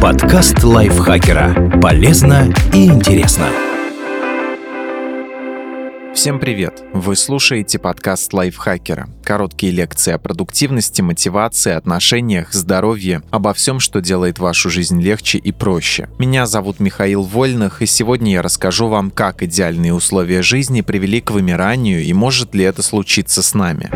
Подкаст лайфхакера. Полезно и интересно. Всем привет! Вы слушаете подкаст лайфхакера. Короткие лекции о продуктивности, мотивации, отношениях, здоровье, обо всем, что делает вашу жизнь легче и проще. Меня зовут Михаил Вольных, и сегодня я расскажу вам, как идеальные условия жизни привели к вымиранию и может ли это случиться с нами.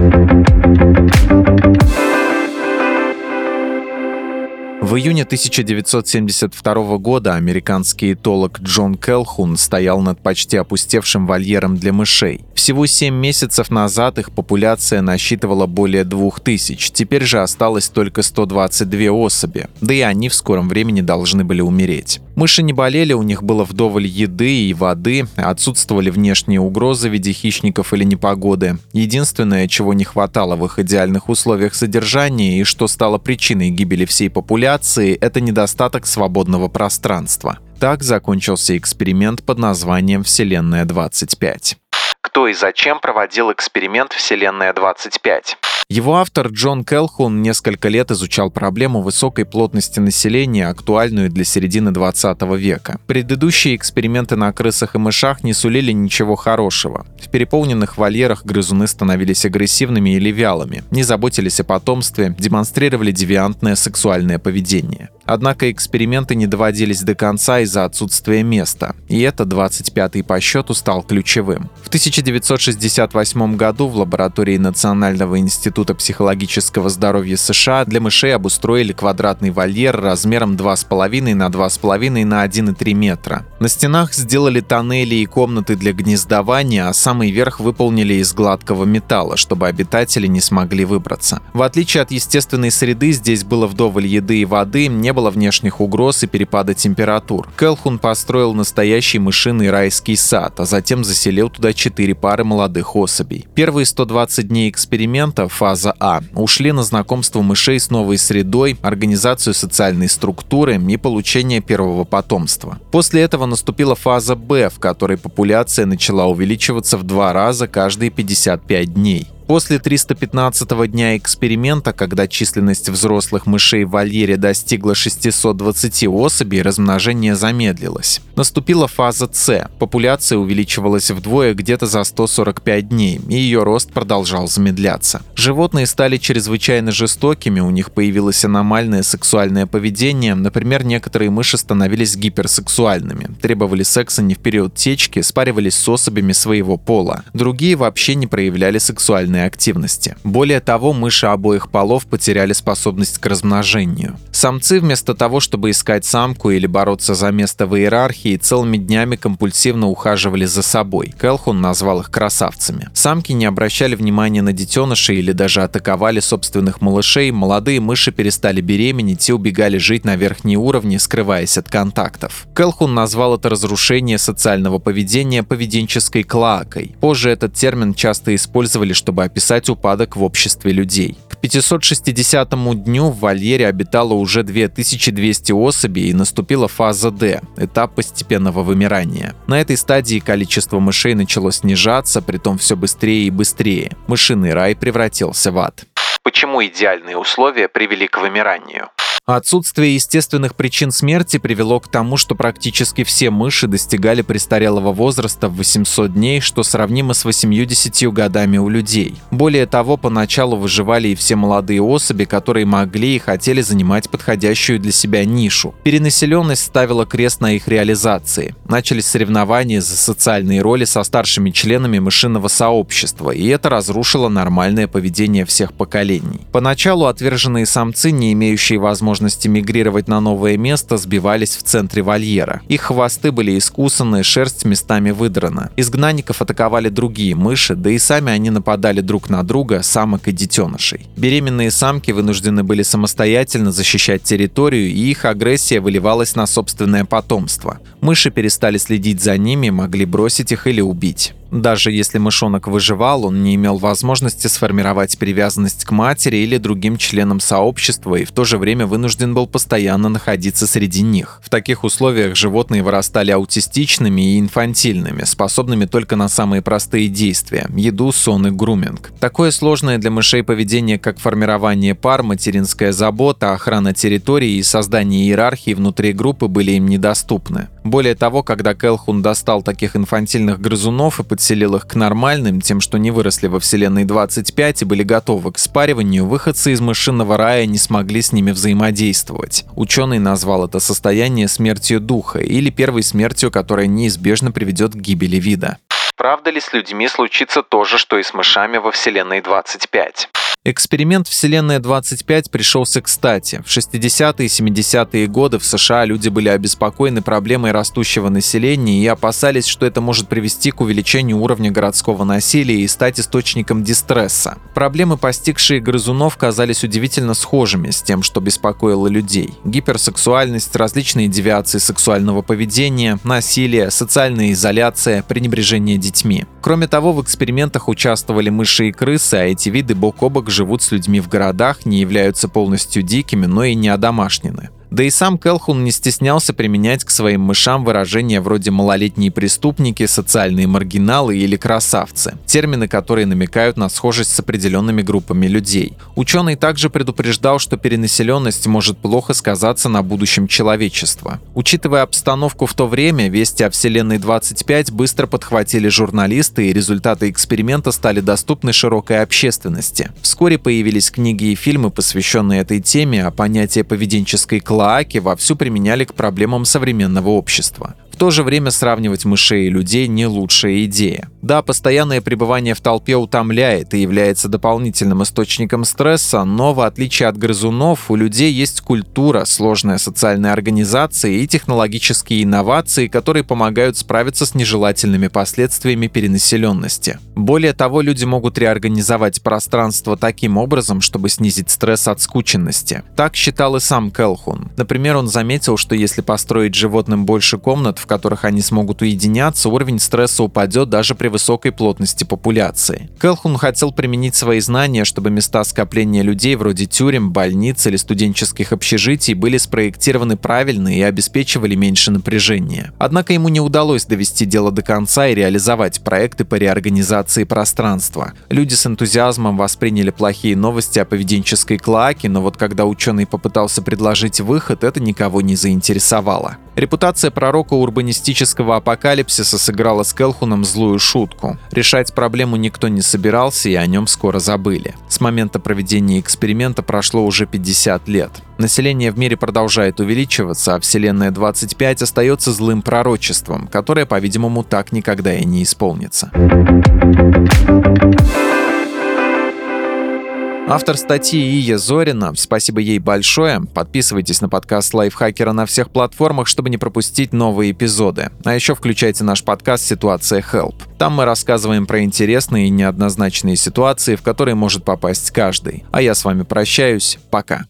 В июне 1972 года американский этолог Джон Келхун стоял над почти опустевшим вольером для мышей. Всего 7 месяцев назад их популяция насчитывала более 2000, теперь же осталось только 122 особи, да и они в скором времени должны были умереть. Мыши не болели, у них было вдоволь еды и воды, отсутствовали внешние угрозы в виде хищников или непогоды. Единственное, чего не хватало в их идеальных условиях содержания и что стало причиной гибели всей популяции, это недостаток свободного пространства. Так закончился эксперимент под названием «Вселенная-25». Кто и зачем проводил эксперимент «Вселенная-25»? Его автор Джон Келхун несколько лет изучал проблему высокой плотности населения, актуальную для середины 20 века. Предыдущие эксперименты на крысах и мышах не сулили ничего хорошего. В переполненных вольерах грызуны становились агрессивными или вялыми, не заботились о потомстве, демонстрировали девиантное сексуальное поведение. Однако эксперименты не доводились до конца из-за отсутствия места, и это 25-й по счету стал ключевым. В 1968 году в лаборатории Национального института психологического здоровья США для мышей обустроили квадратный вольер размером 2,5 на 2,5 на 1,3 метра. На стенах сделали тоннели и комнаты для гнездования, а самый верх выполнили из гладкого металла, чтобы обитатели не смогли выбраться. В отличие от естественной среды, здесь было вдоволь еды и воды, не было было внешних угроз и перепада температур. Келхун построил настоящий мышиный райский сад, а затем заселил туда четыре пары молодых особей. Первые 120 дней эксперимента, фаза А, ушли на знакомство мышей с новой средой, организацию социальной структуры и получение первого потомства. После этого наступила фаза Б, в которой популяция начала увеличиваться в два раза каждые 55 дней. После 315-го дня эксперимента, когда численность взрослых мышей в вольере достигла 620 особей, размножение замедлилось. Наступила фаза С. Популяция увеличивалась вдвое где-то за 145 дней, и ее рост продолжал замедляться. Животные стали чрезвычайно жестокими, у них появилось аномальное сексуальное поведение, например, некоторые мыши становились гиперсексуальными, требовали секса не в период течки, спаривались с особями своего пола. Другие вообще не проявляли сексуальное сексуальной активности. Более того, мыши обоих полов потеряли способность к размножению. Самцы вместо того, чтобы искать самку или бороться за место в иерархии, целыми днями компульсивно ухаживали за собой. Келхун назвал их красавцами. Самки не обращали внимания на детенышей или даже атаковали собственных малышей, молодые мыши перестали беременеть и убегали жить на верхние уровни, скрываясь от контактов. Келхун назвал это разрушение социального поведения поведенческой клоакой. Позже этот термин часто использовали, чтобы описать упадок в обществе людей. К 560 дню в вольере обитало уже 2200 особей и наступила фаза D – этап постепенного вымирания. На этой стадии количество мышей начало снижаться, притом все быстрее и быстрее. Мышиный рай превратился в ад. Почему идеальные условия привели к вымиранию? Отсутствие естественных причин смерти привело к тому, что практически все мыши достигали престарелого возраста в 800 дней, что сравнимо с 80 годами у людей. Более того, поначалу выживали и все молодые особи, которые могли и хотели занимать подходящую для себя нишу. Перенаселенность ставила крест на их реализации. Начались соревнования за социальные роли со старшими членами мышиного сообщества, и это разрушило нормальное поведение всех поколений. Поначалу отверженные самцы, не имеющие возможности возможности мигрировать на новое место, сбивались в центре вольера. Их хвосты были искусаны, шерсть местами выдрана. Изгнанников атаковали другие мыши, да и сами они нападали друг на друга, самок и детенышей. Беременные самки вынуждены были самостоятельно защищать территорию, и их агрессия выливалась на собственное потомство. Мыши перестали следить за ними, могли бросить их или убить. Даже если мышонок выживал, он не имел возможности сформировать привязанность к матери или другим членам сообщества и в то же время вынужден был постоянно находиться среди них. В таких условиях животные вырастали аутистичными и инфантильными, способными только на самые простые действия – еду, сон и груминг. Такое сложное для мышей поведение, как формирование пар, материнская забота, охрана территории и создание иерархии внутри группы были им недоступны. Более того, когда Келхун достал таких инфантильных грызунов и подселил их к нормальным, тем, что не выросли во Вселенной 25 и были готовы к спариванию, выходцы из мышиного рая не смогли с ними взаимодействовать. Ученый назвал это состояние смертью духа или первой смертью, которая неизбежно приведет к гибели вида. Правда ли с людьми случится то же, что и с мышами во Вселенной 25? Эксперимент «Вселенная-25» пришелся кстати. В 60-е и 70-е годы в США люди были обеспокоены проблемой растущего населения и опасались, что это может привести к увеличению уровня городского насилия и стать источником дистресса. Проблемы, постигшие грызунов, казались удивительно схожими с тем, что беспокоило людей. Гиперсексуальность, различные девиации сексуального поведения, насилие, социальная изоляция, пренебрежение детьми. Кроме того, в экспериментах участвовали мыши и крысы, а эти виды бок о бок живут с людьми в городах, не являются полностью дикими, но и не одомашнены. Да и сам Келхун не стеснялся применять к своим мышам выражения вроде «малолетние преступники», «социальные маргиналы» или «красавцы», термины, которые намекают на схожесть с определенными группами людей. Ученый также предупреждал, что перенаселенность может плохо сказаться на будущем человечества. Учитывая обстановку в то время, вести о Вселенной 25 быстро подхватили журналисты, и результаты эксперимента стали доступны широкой общественности. Вскоре появились книги и фильмы, посвященные этой теме, а понятие поведенческой классы Клоаки вовсю применяли к проблемам современного общества то же время сравнивать мышей и людей не лучшая идея. Да, постоянное пребывание в толпе утомляет и является дополнительным источником стресса, но в отличие от грызунов, у людей есть культура, сложная социальная организация и технологические инновации, которые помогают справиться с нежелательными последствиями перенаселенности. Более того, люди могут реорганизовать пространство таким образом, чтобы снизить стресс от скученности. Так считал и сам Келхун. Например, он заметил, что если построить животным больше комнат, в которых они смогут уединяться, уровень стресса упадет даже при высокой плотности популяции. Келхун хотел применить свои знания, чтобы места скопления людей вроде тюрем, больниц или студенческих общежитий были спроектированы правильно и обеспечивали меньше напряжения. Однако ему не удалось довести дело до конца и реализовать проекты по реорганизации пространства. Люди с энтузиазмом восприняли плохие новости о поведенческой клоаке, но вот когда ученый попытался предложить выход, это никого не заинтересовало. Репутация пророка урбанистического апокалипсиса сыграла с Келхуном злую шутку. Решать проблему никто не собирался и о нем скоро забыли. С момента проведения эксперимента прошло уже 50 лет. Население в мире продолжает увеличиваться, а Вселенная 25 остается злым пророчеством, которое, по-видимому, так никогда и не исполнится. Автор статьи Ия Зорина. Спасибо ей большое. Подписывайтесь на подкаст Лайфхакера на всех платформах, чтобы не пропустить новые эпизоды. А еще включайте наш подкаст «Ситуация Help». Там мы рассказываем про интересные и неоднозначные ситуации, в которые может попасть каждый. А я с вами прощаюсь. Пока.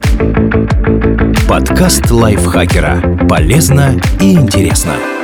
Подкаст Лайфхакера. Полезно и интересно.